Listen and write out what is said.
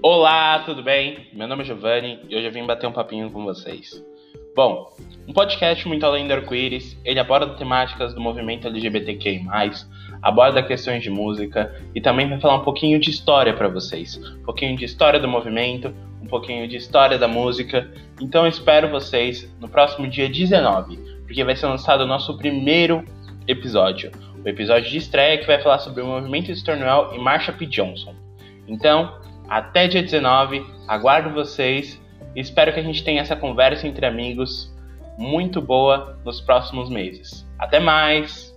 Olá, tudo bem? Meu nome é Giovanni e hoje eu vim bater um papinho com vocês. Bom, um podcast muito além do arco-íris, ele aborda temáticas do movimento LGBTQI+, aborda questões de música e também vai falar um pouquinho de história para vocês. Um pouquinho de história do movimento, um pouquinho de história da música. Então eu espero vocês no próximo dia 19, porque vai ser lançado o nosso primeiro episódio. O episódio de estreia que vai falar sobre o movimento Stonewall e Marsha P. Johnson. Então, até dia 19, aguardo vocês espero que a gente tenha essa conversa entre amigos muito boa nos próximos meses. Até mais!